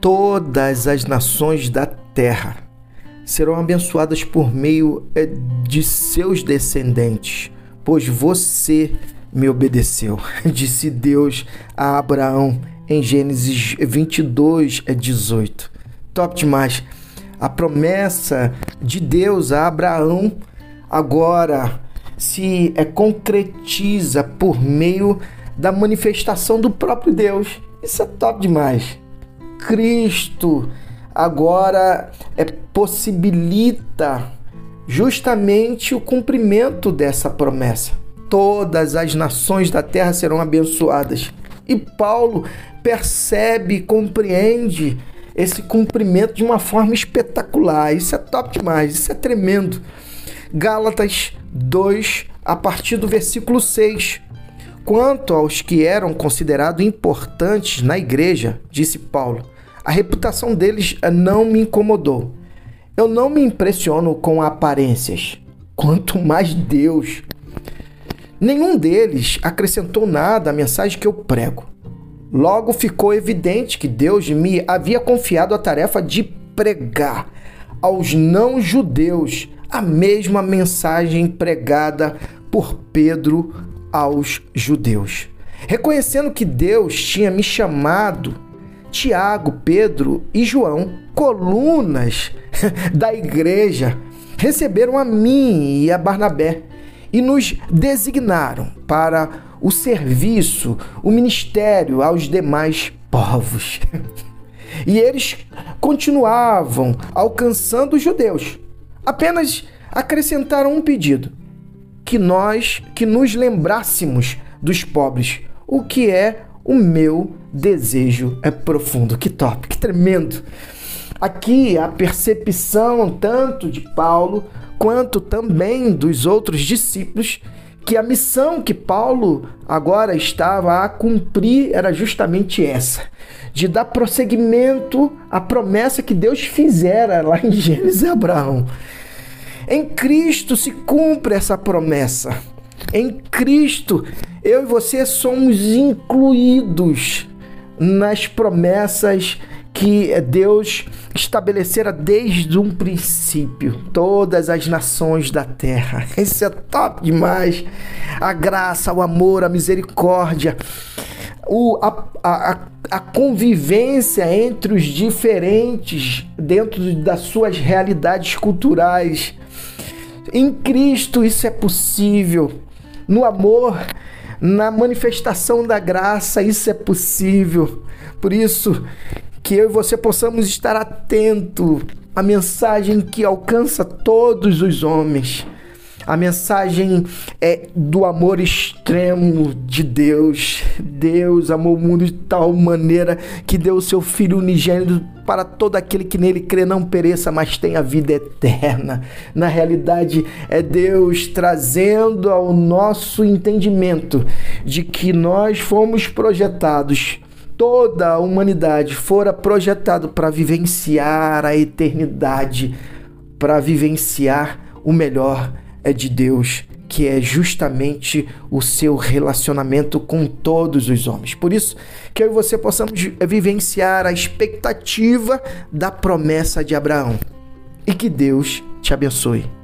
Todas as nações da terra serão abençoadas por meio eh, de seus descendentes, pois você me obedeceu, disse Deus a Abraão em Gênesis 22, 18. Top demais. A promessa de Deus a Abraão agora se é, concretiza por meio da manifestação do próprio Deus. Isso é top demais. Cristo agora é, possibilita justamente o cumprimento dessa promessa. Todas as nações da terra serão abençoadas. E Paulo percebe, compreende esse cumprimento de uma forma espetacular. Isso é top demais, isso é tremendo. Gálatas 2, a partir do versículo 6. Quanto aos que eram considerados importantes na igreja, disse Paulo, a reputação deles não me incomodou. Eu não me impressiono com aparências, quanto mais Deus. Nenhum deles acrescentou nada à mensagem que eu prego. Logo ficou evidente que Deus me havia confiado a tarefa de pregar aos não-judeus a mesma mensagem pregada por Pedro aos judeus. Reconhecendo que Deus tinha me chamado, Tiago, Pedro e João, colunas da igreja, receberam a mim e a Barnabé e nos designaram para o serviço, o ministério aos demais povos. E eles continuavam alcançando os judeus apenas acrescentaram um pedido: que nós que nos lembrássemos dos pobres, o que é o meu desejo é profundo. Que top, que tremendo. Aqui a percepção tanto de Paulo quanto também dos outros discípulos que a missão que Paulo agora estava a cumprir era justamente essa, de dar prosseguimento à promessa que Deus fizera lá em Gênesis Abraão. Em Cristo se cumpre essa promessa. Em Cristo, eu e você somos incluídos nas promessas que Deus estabelecera desde um princípio. Todas as nações da terra. Isso é top demais. A graça, o amor, a misericórdia, o, a, a, a convivência entre os diferentes dentro das suas realidades culturais em Cristo isso é possível. No amor, na manifestação da graça, isso é possível. Por isso, que eu e você possamos estar atento à mensagem que alcança todos os homens. A mensagem é do amor extremo de Deus. Deus amou o mundo de tal maneira que deu o seu Filho unigênito para todo aquele que nele crê não pereça, mas tenha vida eterna. Na realidade, é Deus trazendo ao nosso entendimento de que nós fomos projetados toda a humanidade fora projetado para vivenciar a eternidade, para vivenciar o melhor é de Deus, que é justamente o seu relacionamento com todos os homens. Por isso que eu e você possamos vivenciar a expectativa da promessa de Abraão. E que Deus te abençoe.